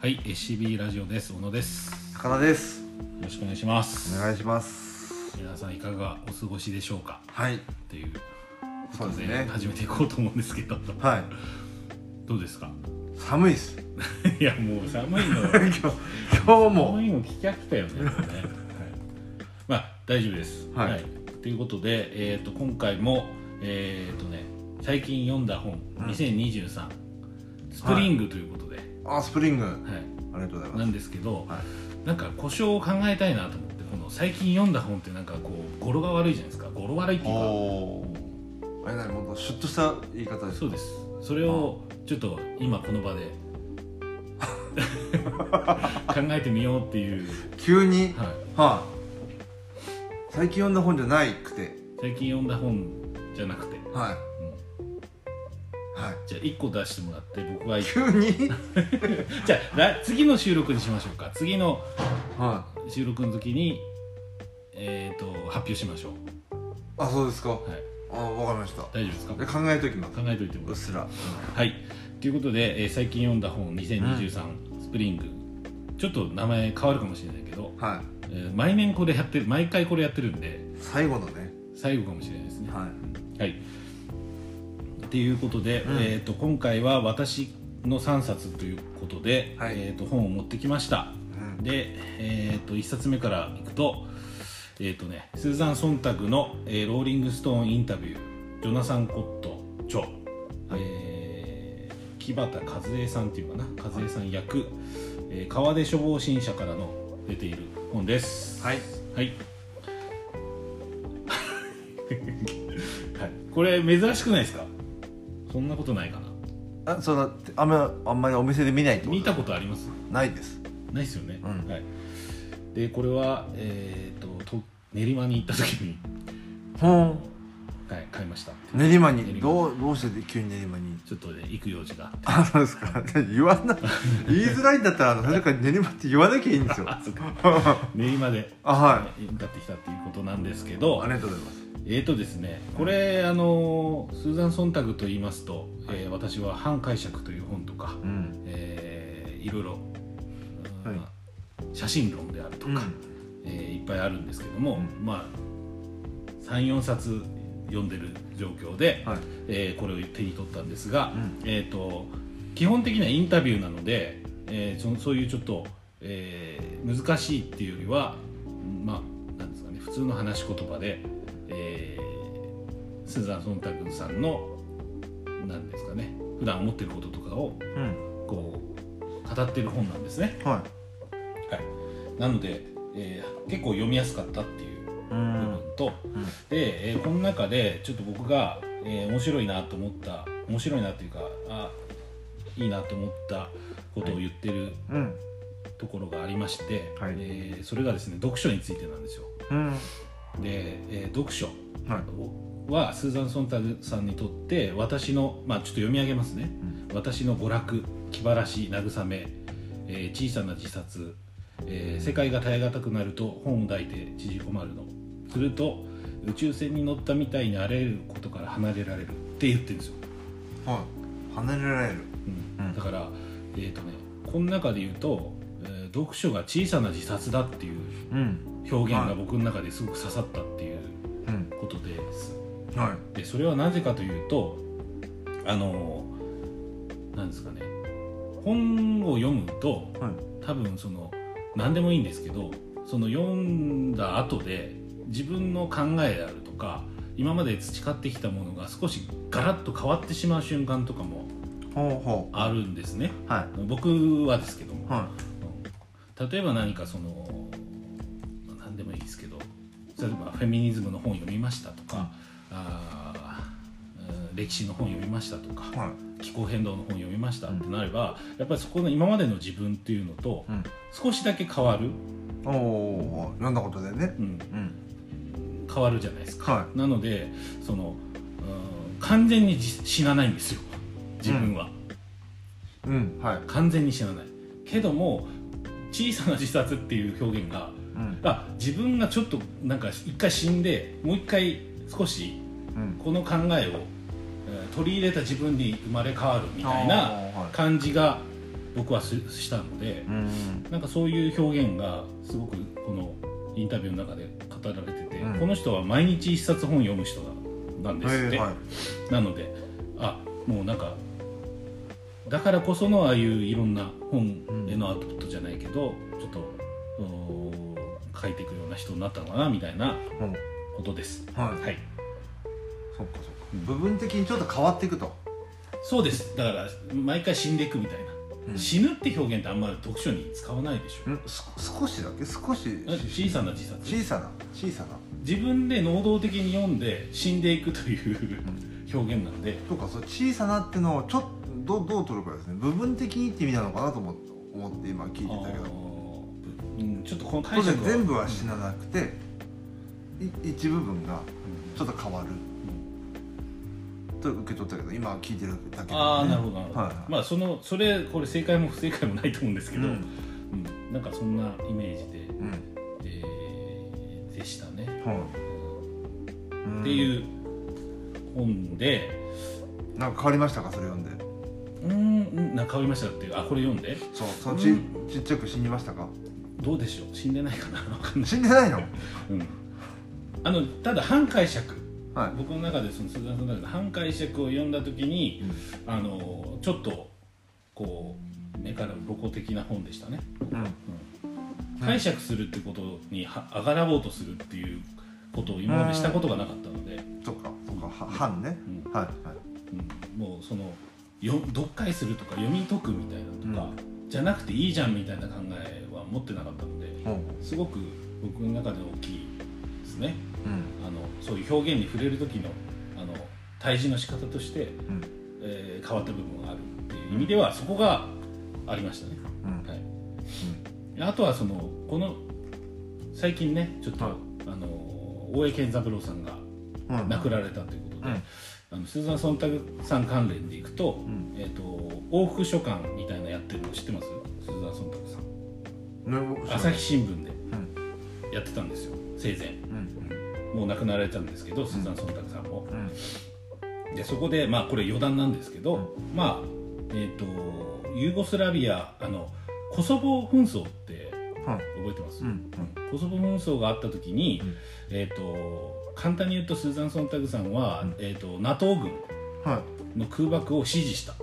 はい、SCB ラジオです。小野です。よ高田です。ろしくお願いします。お願いします。皆さんいかがお過ごしでしょうか？はい。っていうそうですね。始めていこうと思うんですけど、はい。どうですか？寒いです。いやもう寒いの 今日今日も。寒いの聞き飽きたよね。はい、まあ大丈夫です。はい。ということで、えっ、と今回もえっ、とね最近読んだ本、うん。2023スプリングということで、あスプリング。はい、ありがとうございます。なんですけど、はい。なんか故障を考えたいなと思ってこの最近読んだ本ってなんかこう語呂が悪いじゃないですか。語呂悪いっていうか。あれなにもっとシュッとした言い方ですそうです。それをちょっと今この場で 考えてみようっていう、急に？はい、はい最近読んだ本じゃないくて。最近読んだ本じゃなくて、はい。うんはい。じゃあ1個出してもらって僕が急に？じゃあら次の収録にしましょうか。次のは収録の時にえっ、と発表しましょう。いあそうですか。はい。あわかりました。大丈夫ですか？で考えときます。考えといてもらって。うっすら。はい。ということで、えー最近読んだ本2023、スプリング。ちょっと名前変わるかもしれないけど、はい。えー毎年これやってる毎回これやってるんで最後のね。最後かもしれないですね。はい。はいっていうことで、うん。えー、と今回は私の3冊ということで、はい。えー、と本を持ってきました。うん。で、えー、と1冊目からいくと,、えーとね、スーザン・ソンタグの、えーローリング・ストーンインタビュー」ジョナサン・コット著、えー木端和恵さんっていうかな和恵さん役、えー川出処方新社からの出ている本です。はい。はい。はい、これ珍しくないですか？そんなことないかな。あそんなあんまあんまりお店で見ないってこと？見たことあります？ないです。ないですよね、うん。はい。でこれはえっ、とと練馬に行った時に、ほんはい、買いました。練馬に？どうどうして急に練馬に？ちょっとね行く用事があって。あそうですか。言わな言いづらいんだったらあの それから練馬って言わなきゃいいんですよ。練馬であは向かってきたっていうことなんですけいど。ありがとうございますえーとですねこれあのスーザン・ソンタグと言いますと、えー私は「反解釈」という本とか、うん。えーいろいろ、うんはい。写真論であるとか、うん。えーいっぱいあるんですけども、うん。まあ34冊読んでる状況で、はい。えーこれを手に取ったんですが、うん。えー、と基本的にはインタビューなので、えーそそういうちょっと、えー難しいっていうよりはまあなんですかね普通の話し言葉で、えースーザン・ソンタグさんのなんですかね普段思ってることとかをうん。こう語ってる本なんですね。ははい、なので、えー結構読みやすかったっていういう部分ん。と、で、えーこの中でちょっと僕が、えー面白いなと思った面白いなっていうかあいいなと思ったことを言ってるうん。ところがありまして、はい。えーそれがですね読書についてなんですよ。うんで、えー読書はい。はスーザン・ソンタグさんにとって私のまあちょっと読み上げますね。私の娯楽気晴らし慰め、えー小さな自殺、えー世界が耐え難くなると本を抱いて縮こまるの。すると宇宙船に乗ったみたいにあらゆることから離れられるって言ってるんですよ、はい。離れられる。うん。うん。だからえっ、とねこの中で言うと、えー読書が小さな自殺だっていううん表現はいが僕の中ですごく刺さったっていううん。ことです、はでそれはなぜかというとあのなんですかね。本を読むといはい。多分その何でもいいんですけどその読んだ後で自分の考えであるとか今まで培ってきたものが少しガラッと変わってしまう瞬間とかもあるんですね。うは僕はですけども、い。はうん。例えば何かそのもいいですけど例えばフェミニズムの本読みましたとか、うん。歴史の本読みましたとかいはい。気候変動の本読みましたってなれば、やっぱりそこの今までの自分っていうのとうん。少しだけ変わる、おお読んだことでね。うん、うん。変わるじゃないですか、はなのでそのうん完全にじ死なないんですよ。自分は、いうんはい。完全に死なない。けども小さな自殺っていう表現がうんあ自分がちょっとなんか一回死んでもう一回少しうん。この考えを、えー取り入れた自分に生まれ変わるみたいな感じが僕はししたのでうん。なんかそういう表現がすごくこのインタビューの中で語られてて、うん。この人は毎日一冊本読む人なんですって、はいはい。なのであもうなんかだからこそのああいういろんな本へのアウトプットじゃないけど、ちょっと書いていくような人になったのかなみたいなうん。ことです。はい。はい。そっかそっか。うん部分的にちょっと変わっていくと。そうです。だから毎回死んでいくみたいな、うん。死ぬって表現ってあんまり読書に使わないでしょ。ん。す少しだけ？少し。小さな自殺？小さな。小さな。自分で能動的に読んで死んでいくという表現なんで。とかそう小さなってのをちょっとどうどう取るかですね。部分的にって意味なのかなと思って思って今聞いてたけあどーうん。ちょっとこの当解釈然全部は死ななくてい一部分がちょっと変わる。と受け取ったけど今聞いてるだけで、ね、ああなるほどなるほど、はいはい。まあそのそれこれ正解も不正解もないと思うんですけど、うん。うん。なんかそんなイメージで、うん。えーでしたね、はい。うん。っていう本で。なんか変わりましたか？それ読んで。うんうん。なんか変わりましたっていうあこれ読んで。そうそのち,、うん。ちっちゃく死にましたか？どうでしょう？死んでないかな？わかんない、死んでないの？うん、あのただ反解釈。はい。僕の中でその鈴田さんの中で反解釈を読んだ時に、あのちょっとこう目から鱗的な本でしたね。うん。解釈するってことにはあがらぼうとするっていうことを今までしたことがなかったので、そっかそっか。は半ね。うん。はいはい。うん。もうそのよ読解するとか読み解くみたいなのとか、じゃなくていいじゃんみたいな考えは持ってなかったのでほすごく僕の中で大きいですね。ううん。あのそういう表現に触れる時のあの対峙の仕方として、うん。えー変わった部分があるっていう意味ではそこがありましたね、うん。はい。あとはそのこの最近ねちょっと、はい。あの大江健三郎さんがうん。亡くなられたということで、うん。あのスーザン・ソンタグさん関連でいくと,、ん。えー、と往復書簡みたいなのやってるの知ってます？朝日新聞でうん。やってたんですよ生前。うん。もう亡くなられたんですけど、スーザン・ソンタグさんも。うん。でそこでまあこれ余談なんですけど、まあえっ、とユーゴスラビアあのコソボ紛争ってはい。覚えてます、うん。コソボ紛争があった時に、うん。えっ、と簡単に言うとスーザン・ソンタグさんは、うん。えー、と NATO 軍はい。の空爆を支持した。っ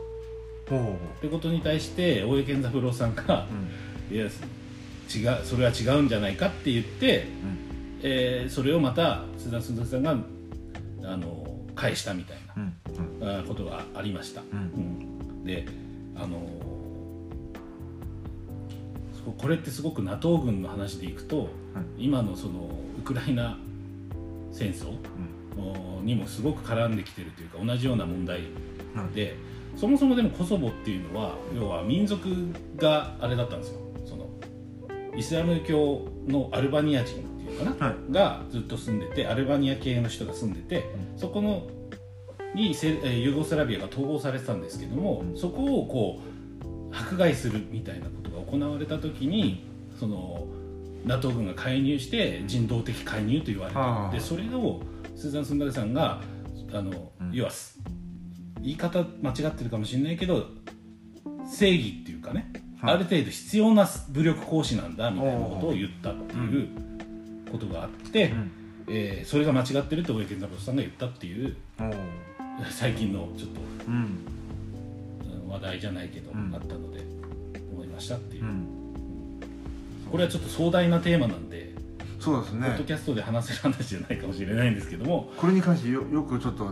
ほうほう。ほてことに対して大江健三郎さんがうう、ん。いや違うそれは違うんじゃないかって言って、うん。えーそれをまたスーザン・ソンタグさんがあの返したみたいうんなあことがありました、うん。うん。であのそこれってすごく NATO 軍の話でいくと、今のそのウクライナ戦争おにもすごく絡んできてるというか同じような問題うん。でそもそもでもコソボっていうのは要は民族があれだったんですよイスラム教のアルバニア人っていうのかな、はい。がずっと住んでてアルバニア系の人が住んでて、そこのにセえーユーゴスラビアが統合されてたんですけども、うん。そこをこう迫害するみたいなことが行われた時にその NATO 軍が介入して人道的介入と言われたはあ。でそれをスーザン・スンダルさんがあの、言い方間違ってるかもしれないけど正義っていうかね、はいある程度必要な武力行使なんだみたいなことを言ったっていうことがあって、うん。えーそれが間違ってるって大江健三郎さんが言ったっていう最近のちょっとうんうん。話題じゃないけど、うん。あったので思いましたっていう、うん。これはちょっと壮大なテーマなんで、そうですね。ポッドキャストで話せる話じゃないかもしれないんですけども、これに関してよよくちょっと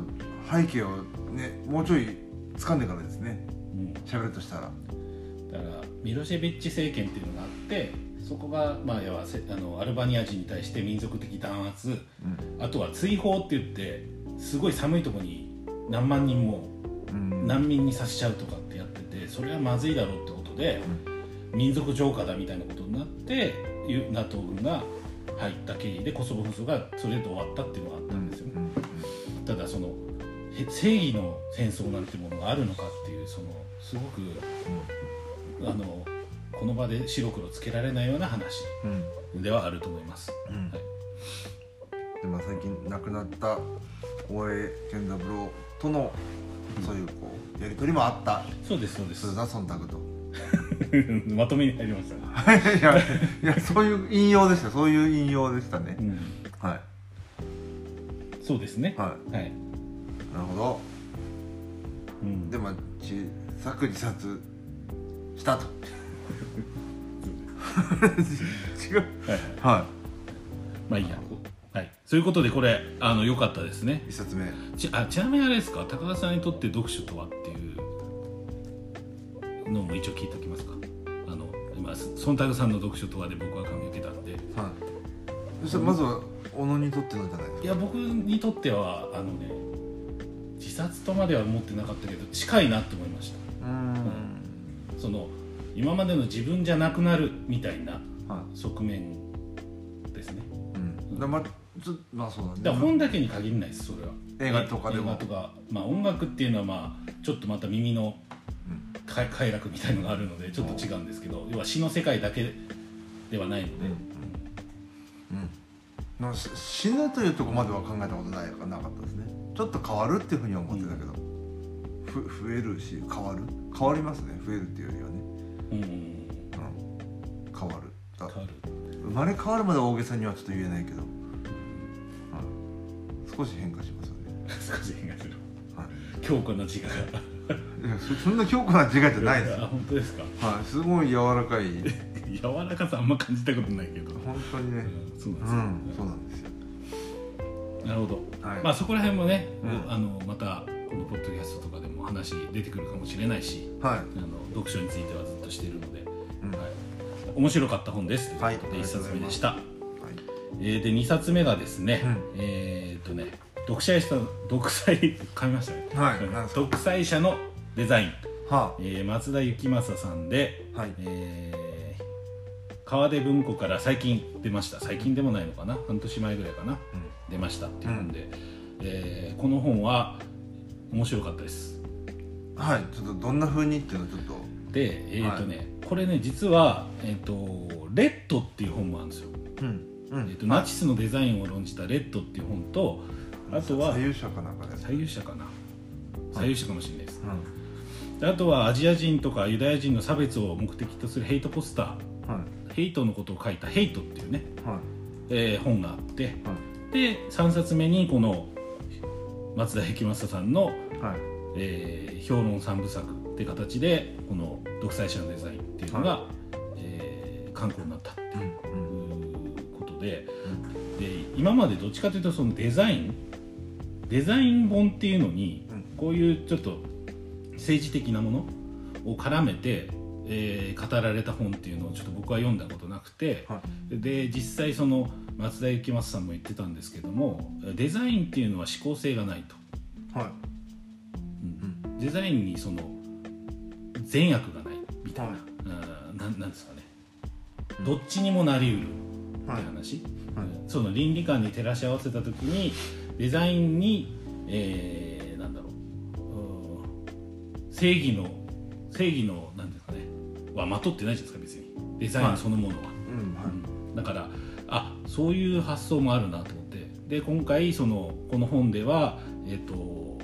背景をねもうちょい掴んでからですね。うん、喋るとしたら。だからミロシェビッチ政権っていうのがあってそこが、まあ、要はせあのアルバニア人に対して民族的弾圧うん。あとは追放って言ってすごい寒いところに何万人もうん。難民にさせちゃうとかってやっててそれはまずいだろうってことで、民族浄化だみたいなことになってユ NATO 軍が入った経緯でコソボ紛争がそれで終わったっていうのがあったんですよ、うんただそのへ正義の戦争なんてものがあるのかっていうそのすごくあのこの場で白黒つけられないような話うん。ではあると思います、うん。はい。でも最近亡くなった大江健三郎とのそういうこうやり取りもあった。そうですそうです。スーザン・ソンタグと。まとめに入りました。ね、いやいやそういう引用でした。そういう引用でしたね。うん、はい。そうですね。ははい、いなるほど。うん、でまあ小さく自殺したと。違 うはい。はい。はまあいいや。はい。そういうことでこれあの良かったですね。い一冊目。ちあちなみにあれですか？高田さんにとって読書とはっていう。のも一応聞いておきますか？あの今ソンタグさんの読書とはで僕は感銘受けたんではい。そしてまずは小野にとってのじゃないですか？いや僕にとってはあのね自殺とまでは思ってなかったけど近いなって思いました。うーんその今までの自分じゃなくなるみたいなはい。側面ですね。うん。だまあそうだね。だ本だけに限らないですそれは。映画とかでも。映画とか、まあ、音楽っていうのはまあちょっとまた耳の快快楽みたいのがあるのでちょっと違うんですけど要は詩の世界だけではないので、うん。なん。死ぬというところまでは考えたことないかなかったですね。ちょっと変わるっていうふうには思ってたけど、ふ増えるし変わる？変わりますね増えるっていうよりはね、うんうんうん、変わる。だ変わる。生まれ変わるまで大げさにはちょっと言えないけど、はい、少し変化しますよね、少し変化する。はい。強固な自我が。そそんな強固な自我じゃないです。あ本当ですか？はい、すごい柔らかい。柔らかさあんま感じたことないけど、本当にね。うんそううなんですよ、んそうなんですよ。なるほど。はい、まあそこら辺もね、うん。あのまたこのポッドキャストとかでも話出てくるかもしれないしはい。あの読書についてはずっとしているので、うん。はい、面白かった本です。とはいいうことで1冊目でした、はい。えーで2冊目がですね、うん。えーっとね独裁者独裁噛みましたね、はい。独裁者のデザイン、はえー松田幸正さんで、はい。えー川出文庫から最近出ました。最近でもないのかな？半年前ぐらいかな？出ましたっていう本で、えーこの本は面白かったです。はいちょっとどんな風にっていうのをちょっと。でえーっ、とね、これね実は、えーっと「レッド」っていう本もあるんですよ、うんうえーっとナチスのデザインを論じた「レッド」っていう本とあとは左右者かなんかで左右者かな。左右者かもしれないです、うであとはアジア人とかユダヤ人の差別を目的とするヘイトポスタんはい。ーヘイトのことを書いた「ヘイト」っていうね、はい。えー本があって。はい。で3冊目にこの松田幸正さんの、はい。えー評論三部作って形でこの「独裁者のデザイン」っていうのが、えー刊行になったってうん。いうことでで今までどっちかというとそのデザインデザイン本っていうのにうん。こういうちょっと政治的なものを絡めて、えー語られた本っていうのをちょっと僕は読んだことなくて、はで実際その松田幸正さんも言ってたんですけどもデザインっていうのは思考性がないと、はい。うん。デザインにその善悪がない。みたいな、はい。うんなんなんですかね、うん。どっちにもなりうるってはい話、はい。うん。その倫理観に照らし合わせた時にデザインに、えーなんだろう。うん。正義の正義のはまとってないじゃないですか別に。デザインそのものは、うんだからあそういう発想もあるなと思って。で今回そのこの本では、えっと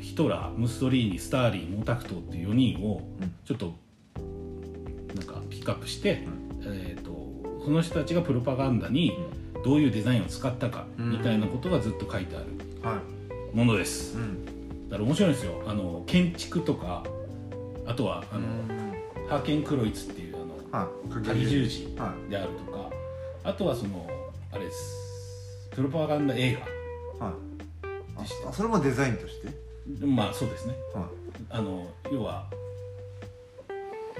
ヒトラームッソリーニスターリン毛沢東っていう4人をうん。ちょっとなんかピックアップして、えっとその人たちがプロパガンダにどういうデザインを使ったかうん。みたいなことがずっと書いてあるはい。ものです。うん。だから面白いんですよ。あの建築とかあとはあの、ハーケンクロイツっていうあのはい鍵十字はであるとかあとはそのあれです。プロパガンダ映いはいでした。ああそれもデザインとして？画まあそうですね。はあの要は、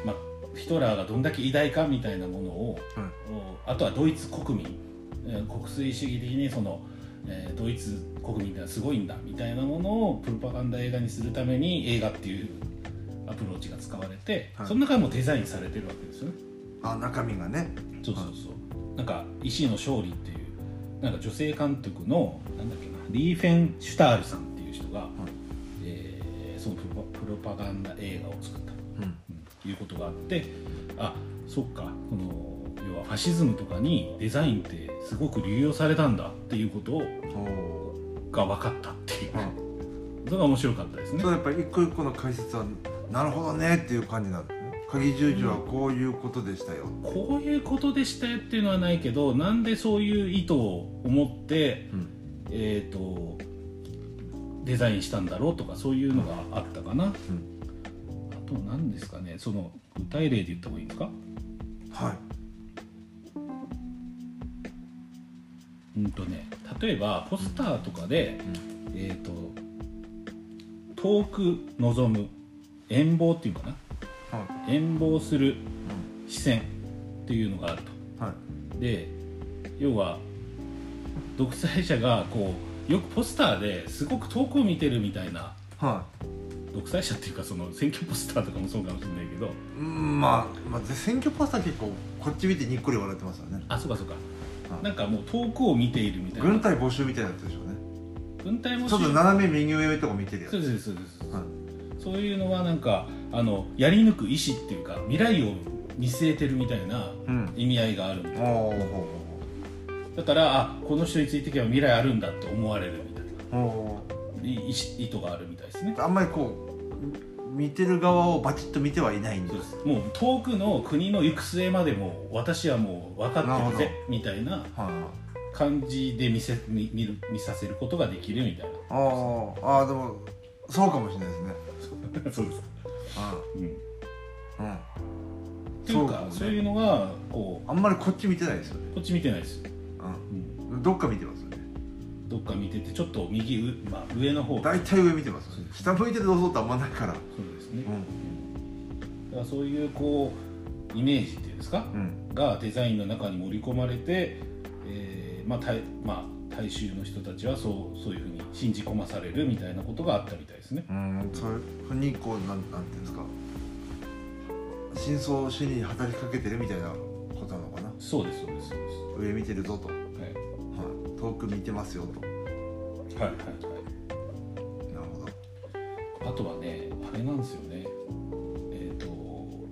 まあ、ヒトラーがどんだけ偉大かみたいなものを、いはい。おあとはドイツ国民、えー国粋主義的にその、えードイツ国民ってのはすごいんだみたいなものをプロパガンダ映画にするために映画っていうアプローチが使われて、はい。その中でもデザインされてるわけですよね。あ中身がね。そうそうそう。なんか「意志の勝利」っていうなんか女性監督のなんだっけなリーフェンシュタールさんっていう人が、えーそのプロパプロパガンダ映画を作った。うん。ということがあってあそっか。この要はファシズムとかにデザインってすごく流用されたんだっていうことをが分かったっていう、うん それが面白かったですね。そうやっぱり一個一個の解説はなるほどねっていう感じなんですね。鍵十字はこういうことでしたよ。こういうことでしたよっていうのはないけどなんでそういう意図を持って、うん。えー、とデザインしたんだろうとかそういうのがあったかな、あと何ですかね。その具体例で言った方がいいんですか？はい。うんとね例えばポスターとかで、えっ、と遠く望む遠望っていうかな？は遠望するい視線っていうのがあると。はい。で要は独裁者がこうよくポスターですごく遠くを見てるみたいなは独裁者っていうかその選挙ポスターとかもそうかもしれないけど。いうんまあ、まあ、選挙ポスター結構こっち見てにっこり笑ってますよね。あそうかそうか。はい。なんかもう遠くを見ているみたいな。軍隊募集みたいなやつでしょうね。軍隊もちょっと斜め右上とか見てるやつ。そうですそうです、はいそういうのはなんかあのやり抜く意志っていうか未来を見据えてるみたいなうん。意味合いがあるみたいな。おおだからあこの人についていけば未来あるんだって思われるみたいな。意志意図があるみたいですね。あんまりこう見てる側をバチッと見てはいないんです。もう遠くの国の行く末までも私はもう分かってるぜみたいなは感じで見せ見見させることができるみたいいあーあーでもそうかもしれないですね。な そうです、あうん、うん。ていうかそうそういうのがこあんまりこっち見てないですよね。うこっち見てないです、ううん、んどっか見てますよね。どっか見ててちょっと右上,、まあ、上の方。大体上見てますよね。下向いてどうぞってあんまないから。そうですね、うん。だからそういうこうイメージっていうんですか、うん。がデザインの中に盛り込まれて、えーまあ大まあ、大衆の人たちはそうそういうふうに信じ込まされるみたいなことがあったみたいね。うんそういうふうにこうなんなんていうんですか真相心理に働きかけてるみたいなことなのかなそうですそうですそうです。上見てるぞと、はい、はい遠く見てますよとなるはいはいほどはい。あとはねあれなんですよね。えっ、とこ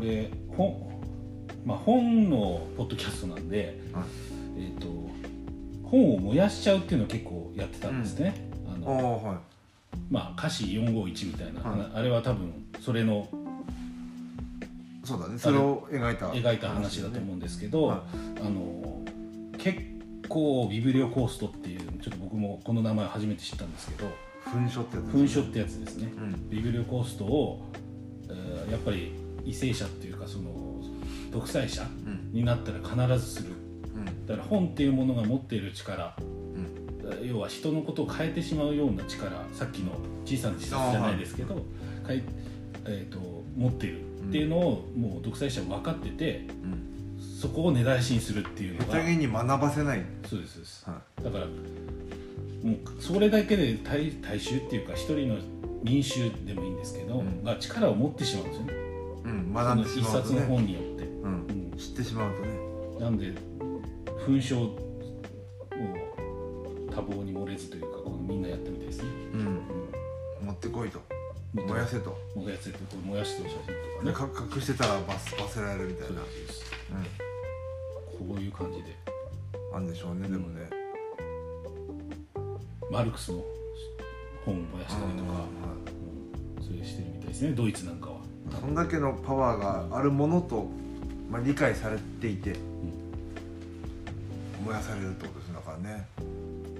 れ本まあ本のポッドキャストなんで、はいえっ、と本を燃やしちゃうっていうのを結構やってたんですね。あのはい。まあ歌詞451みたいな、はい。あれは多分それのそうだね。それを描いた。描いた話だと思うんですけど、はい。あの結構ビブリオコーストっていうちょっと僕もこの名前を初めて知ったんですけど噴書ってやつ噴書ってやつですね、うん。ビブリオコーストを、えーやっぱり為政者っていうかその独裁者うん。になったら必ずする。うん。だから本っていうものが持っている力うん要は人のことを変えてしまうような力さっきの小さな自殺じゃないですけど、変ええー、と持っているっていうのをもう独裁者は分かっててうん。そこを根絶やしにするっていうのが下手げに学ばせない。そうですそうです。はだからもうそれだけで大大衆っていうか一人の民衆でもいいんですけど、うん。が力を持ってしまうんですよね。いうん学んでし一冊のまうとね。本によって、うん。うん。知ってしまうとね。なんで紛争を多忙に漏れずというかこのみんなやったみたいですね、うん。うん持ってこいと。燃燃やせと。燃やせてこう燃やしてる写真でとかねか隠してたら罰罰せられるみたいな。そうです。うこういう感じで。んあんでしょうねでもね。マルクスの本を燃やしたりとか、うんうん、そういうしてるみたいですねドイツなんかは、そんだけのパワーがあるものと、まあ、理解されていて燃やされるってこと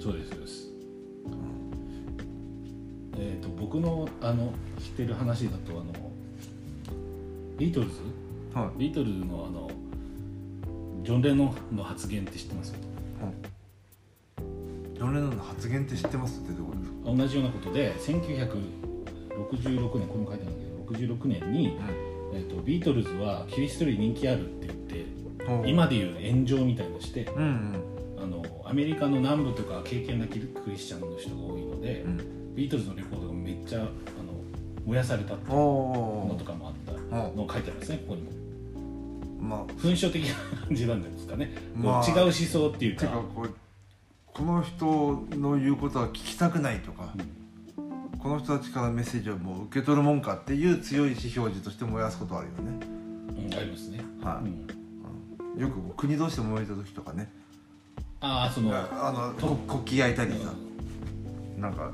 そうですそうです、えー、と僕のあの知ってる話だとあのビートルズ？はビートルズのあのジョン・レノンの発言って知ってます？い。ジョン・レノンの発言って知ってますってどういうことですか？同じようなことで1966年これも書いてあるんだけど66年に、えー、とビートルズはキリストより人気あるって言ってうん今でいう炎上みたいのしてうんうんアメリカの南部とか敬虔なクリスチャンの人が多いので、うん。ビートルズのレコードがめっちゃあの燃やされたっていうおのとかもあった。おのを書いてあるんですねここにも。まあ。紛争的な感じなんですかね、まあ。違う思想っていうか。てかこの人の言うことは聞きたくないとか、この人たちからメッセージをもう受け取るもんかっていう強い意思表示として燃やすことはあるよね、うん、ありますね、はい。うん。うん。よく国同士で燃えた時とかねああそのあのとこ国旗焼いたりさうんな。んか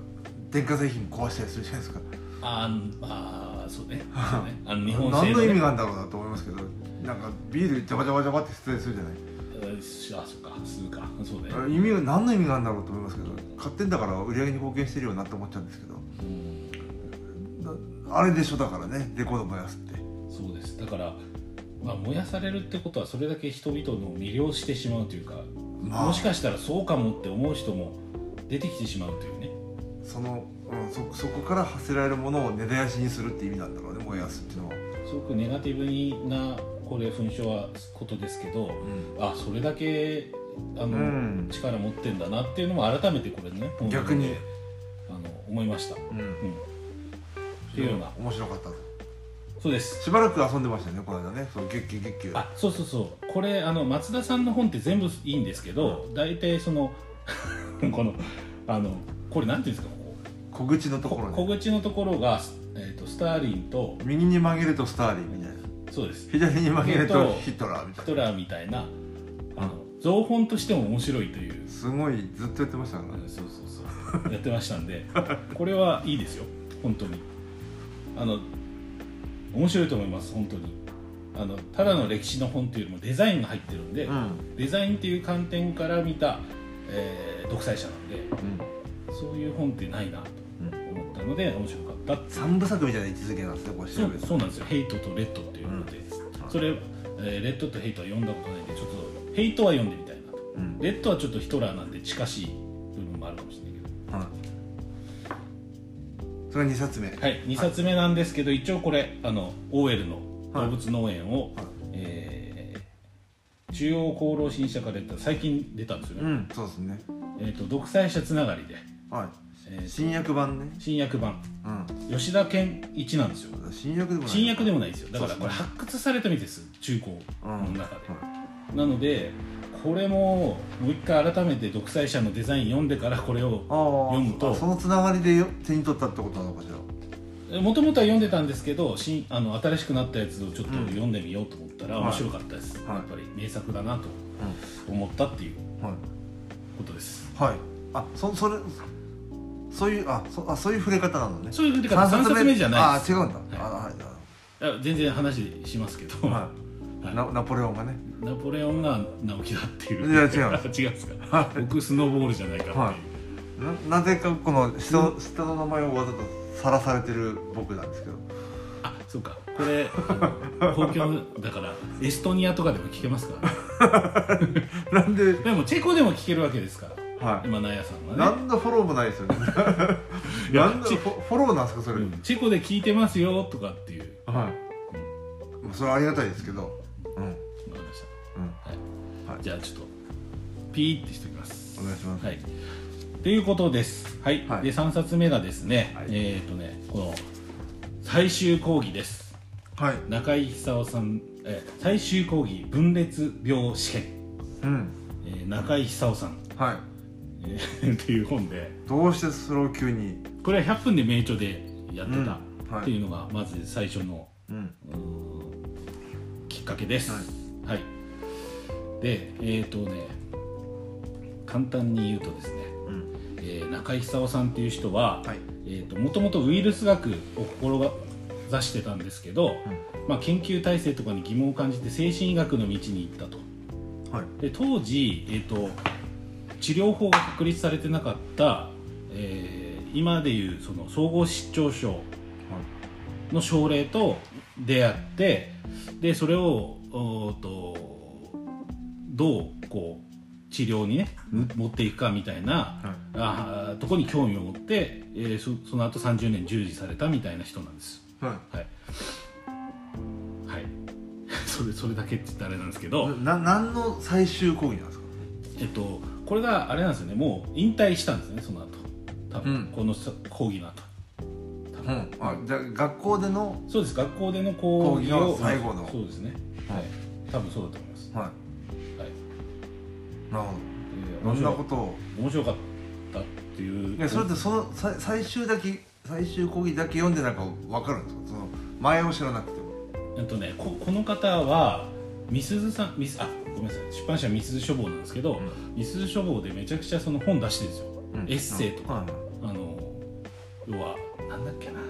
電化製品壊したりするじゃないですか。あーあーそうね。そうね。あの日本製何のね。意味があるんだろうなと思いますけどなんかビールジャバジャバジャバって失礼するじゃない？うんあそっか。するか。そうね。意味が何の意味があるんだろうと思いますけど買ってんだから売り上げに貢献してるよなって思っちゃうんですけど。うん。なあれでしょだからね。レコード燃やすって。そうです。だから、まあ、燃やされるってことはそれだけ人々の魅了してしまうというか、まあ。もしかしたらそうかもって思う人も出てきてしまうというね。その、うん、そそこから発せられるものを根絶やしにするって意味なんだろうね燃やすっていうのは、すごくネガティブなこれ噴書はことですけどあそれだけあの、うん。力持ってんだなっていうのも改めてこれね本逆に。であの思いました、うん。うん、っていうような面白かった。とそうです。しばらく遊んでましたよねこの間ね。そう月給月給あそうそうそうこれあの松田さんの本って全部いいんですけど大体その このあのこれなんていうんですかこ小口のとこころね。小口のところが、えー、とスターリンと右に曲げるとスターリンみたいな。そうです。左に曲げるととヒトラーみたいヒトラーみたいなあの造本としても面白いという。なすごいずっとやってましたからね。そうそうそう。やってましたんで これはいいですよ。本当に。あの面白いと思います本当にあのただの歴史の本っていうよりもデザインが入ってるんで、うん。デザインっていう観点から見た、えー独裁者なんでうん。そういう本ってないなと思ったので面白かったって三部作みたいな位置づけなんですねこれそう調べるとそうなんですよ「ヘイト」と「レッド」っていうので、うん。それ、えーレッド」と「ヘイト」は読んだことないんでちょっと「ヘイト」は読んでみたいなと。うん。レッドはちょっとヒトラーなんで近しい部分もあるかもしれないけど。はい。それが2冊目。はい、2冊目なんですけど、一応これあの OL のはい動物農園を、はい。えー中央厚労新社から最近出たんですよね、うんそうですね。えー、と独裁者つながりで、はえーい新訳版ね。新訳版。うん。吉田健一なんですよ。新訳でもない新訳でもないですよ。だからこれ発掘されたみたいです。中高のうん。中で、はなのでこれももう一回改めて独裁者のデザイン読んでからこれを読むとそのつながりでよ手に取ったってことなのかしらもともとは読んでたんですけど新あの新しくなったやつをちょっとうん。読んでみようと思ったらはい。面白かったです、はい。やっぱり名作だなと思ったっていうはい。ことです。はい。あそそれそういうあそあそういう触れ方なのね。そういうふうに3冊目じゃないあ違うんだ、はい。あはい。あ全然話しますけど、ははい。いナナポレオンがね。ナポレオンが直樹だっていう。いや違う。違うんですか？僕スノーボールじゃないかっていう、はい。ななぜかこの下,、下の名前をわざとさらされてる僕なんですけど。あそうか。これ公共だから エストニアとかでも聞けますか？ら、ね、なんで？でもチェコでも聞けるわけですから。は今ナヤさんいはね。何のフォローもないですよね。いやなんでフォフォローなんですかそれ、うんチェコで聞いてますよとかっていう。はい、まあそれはありがたいですけど。うん。わかりました。うん。はい、はい。じゃあちょっとピーってしておきます。お願いします。はいっていうことです。はい、はい。で3冊目がですね、はい。えっ、とねこの最終講義です。はい。中井久夫さん、えー最終講義分裂病試験、うん。えー中井久夫さん、はい。えーっていう本で。どうしてそれを急に？これは100分で名著でやってた。うん。はい。っていうのがまず最初のうん。きっかけです。はい。で、えっ、とね、簡単に言うとですね、うんえー中井久夫さんっていう人は、もともとウイルス学を志してたんですけど、まあ、研究体制とかに疑問を感じて精神医学の道に行ったと。はい。で当時、えー、と治療法が確立されてなかった、えー今でいうその総合失調症の症例と出会ってでそれをとどうこう治療にねむ持っていくかみたいな、はい。あーとこに興味を持って、えーそその後30年従事されたみたいな人なんです。はい。はい。はい。それそれだけって言ったらあれなんですけど、な何の最終講義なんですか？えっとこれがあれなんですよね。もう引退したんですねその後。多分、うん。このさ講義の後。多分うん。あじゃあ学校でのそうです。学校での講義を最後の。そうですね。はい。多分そうだと思います。ははいいなどどんなことを面白かったっていう。いやそれってそのさ最終だけ最終講義だけ読んでなんか分かるんですか？その前を知らなくても。えっとねここの方はみすずさんみすあごめんなさい。出版社みすず書房なんですけど、みすず書房でめちゃくちゃその本出してるんですよ、エッセイとか、はいあの要はなんだっけな。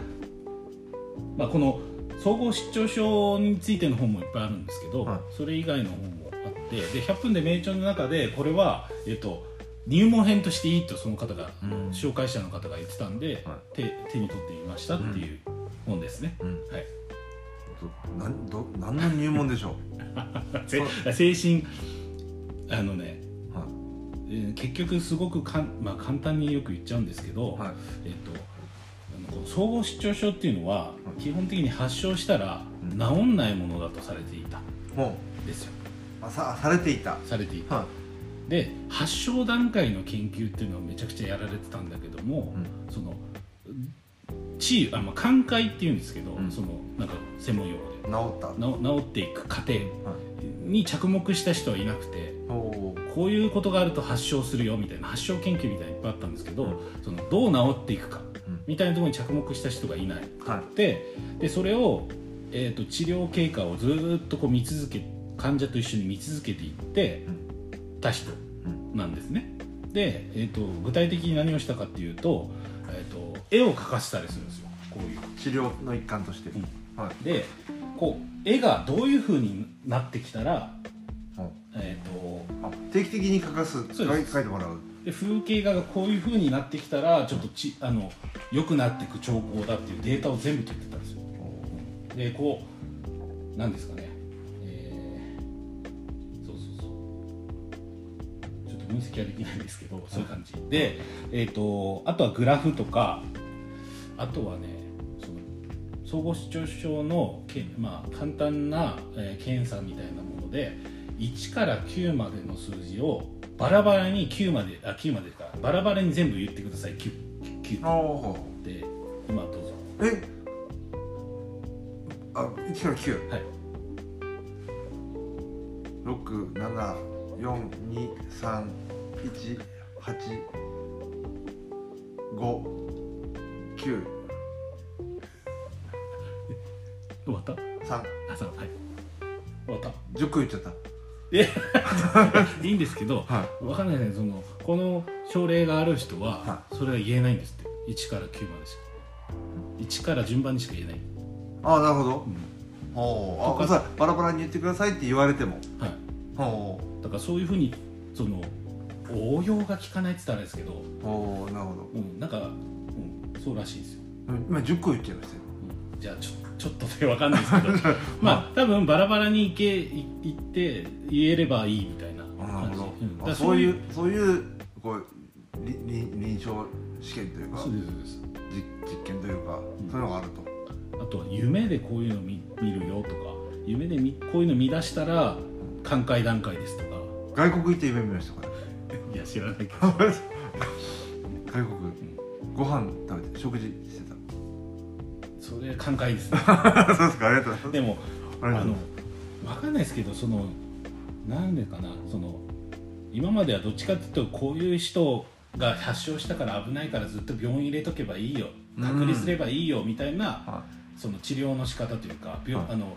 まあ、この総合失調症についての本もいっぱいあるんですけど、はい。それ以外の本ってで100分で名著の中でこれは、えっと、入門編としていいとその方が、うん。紹介者の方が言ってたんで、は手手に取ってみましたっていう本ですね、うん。はい、どなんど何の入門でしょ せ精神あのね、うはえー結局すごくかん、まあ、簡単によく言っちゃうんですけど、いはい。えっと、総合失調症っていうのは基本的に発症したらうん。治んないものだとされていたもんですよ。うあさされていた。されていた。はで発症段階の研究っていうのはめちゃくちゃやられてたんだけども、うん。その治癒あ、まあ、寛解っていうんですけど、うん。そのなんか専門用語で。治った。な治っていく過程はい。に着目した人はいなくておおこういうことがあると発症するよみたいな発症研究みたいにいっぱいあったんですけど、うん。そのどう治っていくかうん。みたいなところに着目した人がいない。はい。ででそれを、えー、と治療経過をずーっとこう見続け患者と一緒に見続けていってた人うん。なんですね。で、えー、と具体的に何をしたかっていうと,、えー、と絵を描かせたりするんですよ。こういう。治療の一環として、うん。はい。でこう絵がどういうふうになってきたら、うんえー、とあ定期的に書かすそう書いてもらう。で風景画がこういうふうになってきたらちょっとちあの良くなっていく兆候だっていうデータを全部取ってたんですよ。でこうなんですかね分析はできないんですけどそういう感じ。で、えー、とあとはグラフとかあとはねその総合失調症のけ、まあ、簡単な、えー検査みたいなもので1から9までの数字をバラバラに9まであ9までか。バラバラに全部言ってください 9, 9おおで今どうぞ。え？あ1から9はい。六七四二三一八五九。終わった三。あさはい。終わった。十個言っちゃった。いいんですけど、はわかんないですね。そのこの症例がある人ははそれは言えないんですって。1から9までしか。1から順番にしか言えない、ああなるほど。うん。ほう。あさバラバラに言ってくださいって言われても。はい、ほだからそういうふうにその応用が効かないって言ったらあれですけど、うほうなるほど。うん、なんか、うん、そうらしいですよ、うん今十個言っちゃいましたよ。うん、じゃあちょちょっとでわかんないですけど。まあ多分バラバラにいけいいって言えればいいみたいな感じ、うん、そういうそういうこうり臨臨床試験というかそうですそうです。実実験というか、ん。そういうのがあると。あとは夢でこういうの見見るよとか夢でみこういうの見出したら寛解段階ですとか。外国行って夢見ましたからいや知らないけど。外国ご飯食べて食事してた？それ寛解ですね。そうですかありがとうございます。でもあの分かんないですけどそのなんでかな？その今まではどっちかっていうとこういう人が発症したから危ないからずっと病院入れとけばいいよ。隔離すればいいよみたいな、はその治療の仕方というか病、はい。あの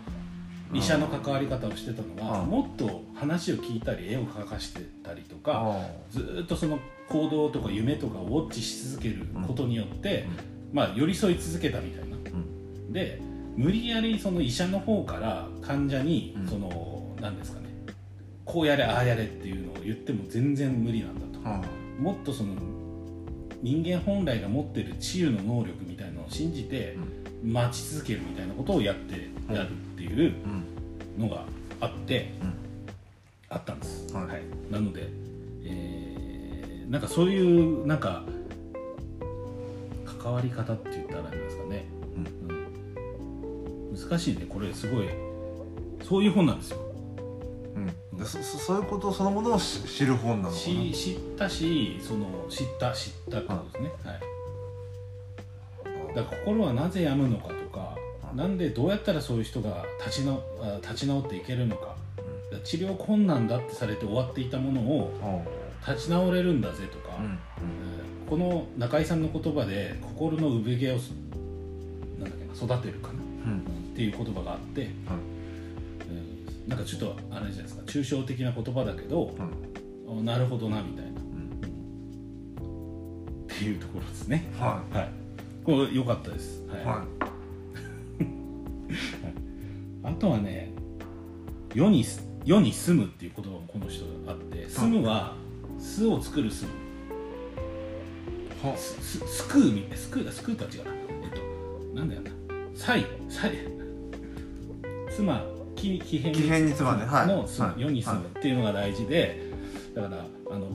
医者の関わり方をしてたのが、はいもっと話を聞いたり絵を描かしてたりとか、あずーっとその行動とか夢とかをウォッチし続けることによって、まあ、寄り添い続けたみたいな。うん。で無理やりその医者の方から患者にうん。その何ですかねこうやれああやれっていうのを言っても全然無理なんだと。はもっとその人間本来が持ってる治癒の能力みたいなのを信じて待ち続けるみたいなことをやってうんやるいううんのがあってうんあったんです、はい。なので、えーなんかそういうなんか関わり方って言ったらあれですかね、うん。難しいね。これすごいそういう本なんですよ。うん。でそそそういうことそのものをし知る本なのかな？し知ったしその知った知ったってことですね、はい。だから心はなぜ病むのかとなんでどうやったらそういう人が立ち直あ立ち直っていけるのか。治療困難だってされて終わっていたものをほ立ち直れるんだぜとか、ううん。えーこの中井さんの言葉で心の産毛をすなんだっけな育てるかな、うん。っていう言葉があって、えーなんかちょっとあれじゃないですか。抽象的な言葉だけど、なるほどなみたいな、うん。っていうところですね。ははい。これ良かったです。はいい、はいあとはね世にす世に住むっていう言葉もこの人があって住むは巣を作る住む。はすすすくうみすくうだすくうとは違う。なえっとなんだよ。な妻木木偏木偏に妻ねはい。のはい。世に住むっていうのが大事でだからあの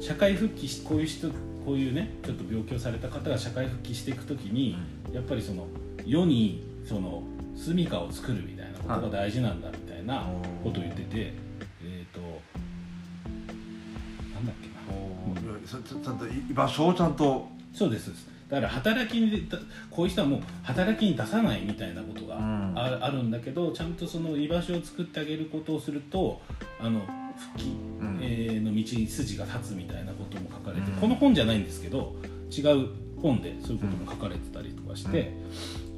社会復帰しこういう人こういうねちょっと病気をされた方が社会復帰していくときに、やっぱりその世にその住みかを作るみたいなことが大事なんだみたいなことを言ってて、えっ、となんだっけな、いやそちゃんと居場所をちゃんと。そうです。だから働きにだこういう人はもう働きに出さないみたいなことがうん。あ,、あるんだけどちゃんとその居場所を作ってあげることをするとあの復帰、うん。えーの道に筋が立つみたいなことも書かれて、うん。この本じゃないんですけど違う本でそういうことも書かれてたりとかして、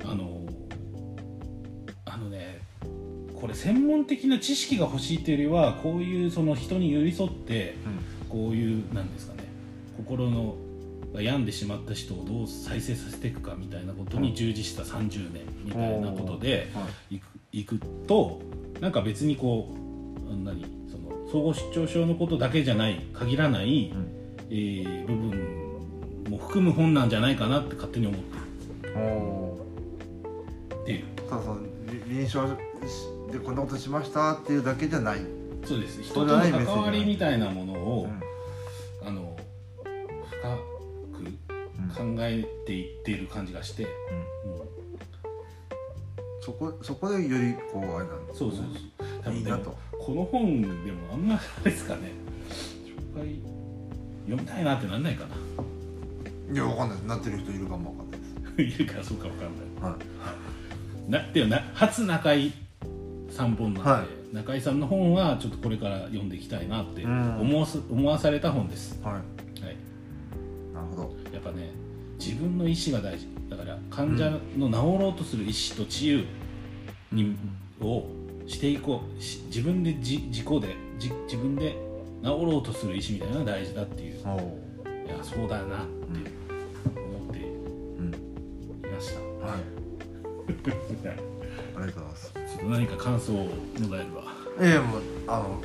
あのこれ専門的な知識が欲しいというよりはこういうその人に寄り添ってこういうなんですかね心のが病んでしまった人をどう再生させていくかみたいなことに従事した30年みたいなことではい。いくいくとなんか別にこうあの何その総合失調症のことだけじゃない限らない、うん。えー部分も含む本なんじゃないかなって勝手に思っておるっていう。ただそのり臨床でこんなことしましたっていうだけじゃない、そうです。人との関わりみたいなものうを、ん。あの深く考えていっている感じがして、うん。そこそこでよりこうあれなんですそうそうそう。いいなと。この本でもあんまあれですかね。紹介読みたいなってなんないかいやわかんないなってる人いるかもわかんないです。な いるからそうかわかんない。はい。なでもな初中井さん本なんで、は中井さんの本はちょっとこれから読んでいきたいなってうん。思わす思わされた本です、はい。はい、なるほど。やっぱね自分の意思が大事。だから患者の治ろうとする意思と治癒に、をしていこうし自分でじ自己でじ自分で治ろうとする意思みたいなのが大事だっていう。おおいやそうだよなって思ってうん。いました、はい。はい。ありがとうございますちょっと何か感想をもらえれば。いやもうあの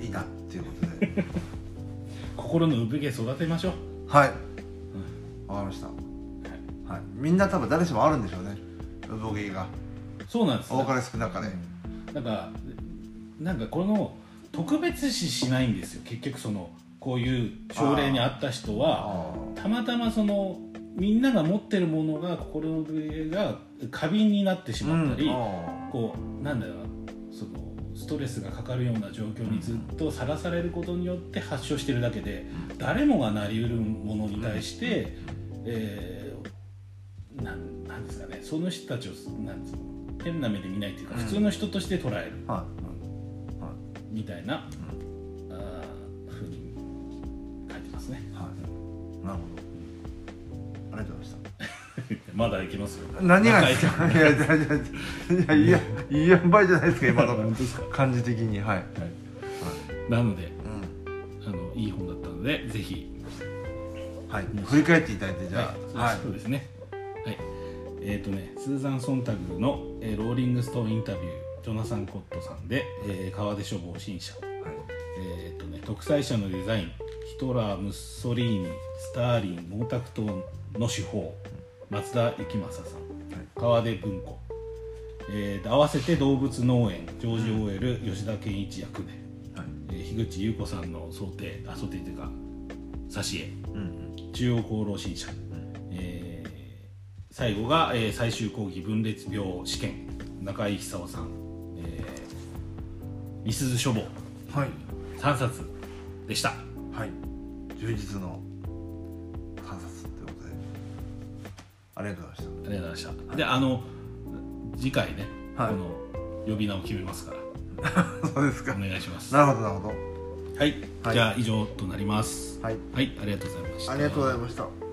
いいなっていうことで。心の産毛育てましょう。はい。わかりました。はい。はい。みんな多分誰しもあるんでしょうね。産毛が。そうなんです多かれ少なかれ。なんかなんかこの特別視しないんですよ。結局そのこういう症例にあった人はあたまたまそのみんなが持ってるものが心の産毛が過敏になってしあまったり、うん。あこうなんだろうなそのストレスがかかるような状況にずっとさらされることによって発症してるだけで、誰もがなりうるものに対して、えーなんなんですかねその人たちをなんですか変な目で見ないというか、うん。普通の人として捉える。ーはい。はみたいな、あーふうに書いてますね。いはい。なるほど。ありがとうございましたまだいけますよ何がですか？いやいやいやいやいやばいじゃないですか今の本当ですか、感じ的にはい、はい、なのでうんあのいい本だったのでぜひはい、振り返っていただいてじゃあは、はいい、そうですね。はい。えっ、とね、スーザン・ソンタグの、えーローリング・ストーンインタビュー、ジョナサン・コットさんで、えー川出処方新社。えっ、とね、独裁者のデザイン、ヒトラー、ムッソリーニ、スターリン、毛沢東の手法、松田幸正さん、川出文庫。えーと合わせて動物農園、ジョージ・オーエル、吉田健一役で、はい。えー樋口優子さんの想定、あ、想定というか、挿絵。うん中央厚労新社、えー最後が、えー最終講義分裂病試験。中井久夫さん、えー、みすず書房。はい。3冊でした。はい。充実のありがとうございましありがとうございました、であの次回ね、はい。この呼び名を決めますから。た そうですか。お願いします。なるほどなるほど。はい、はい。じゃあ以上となります。はい。はい。ありがとうございました。ありがとうございました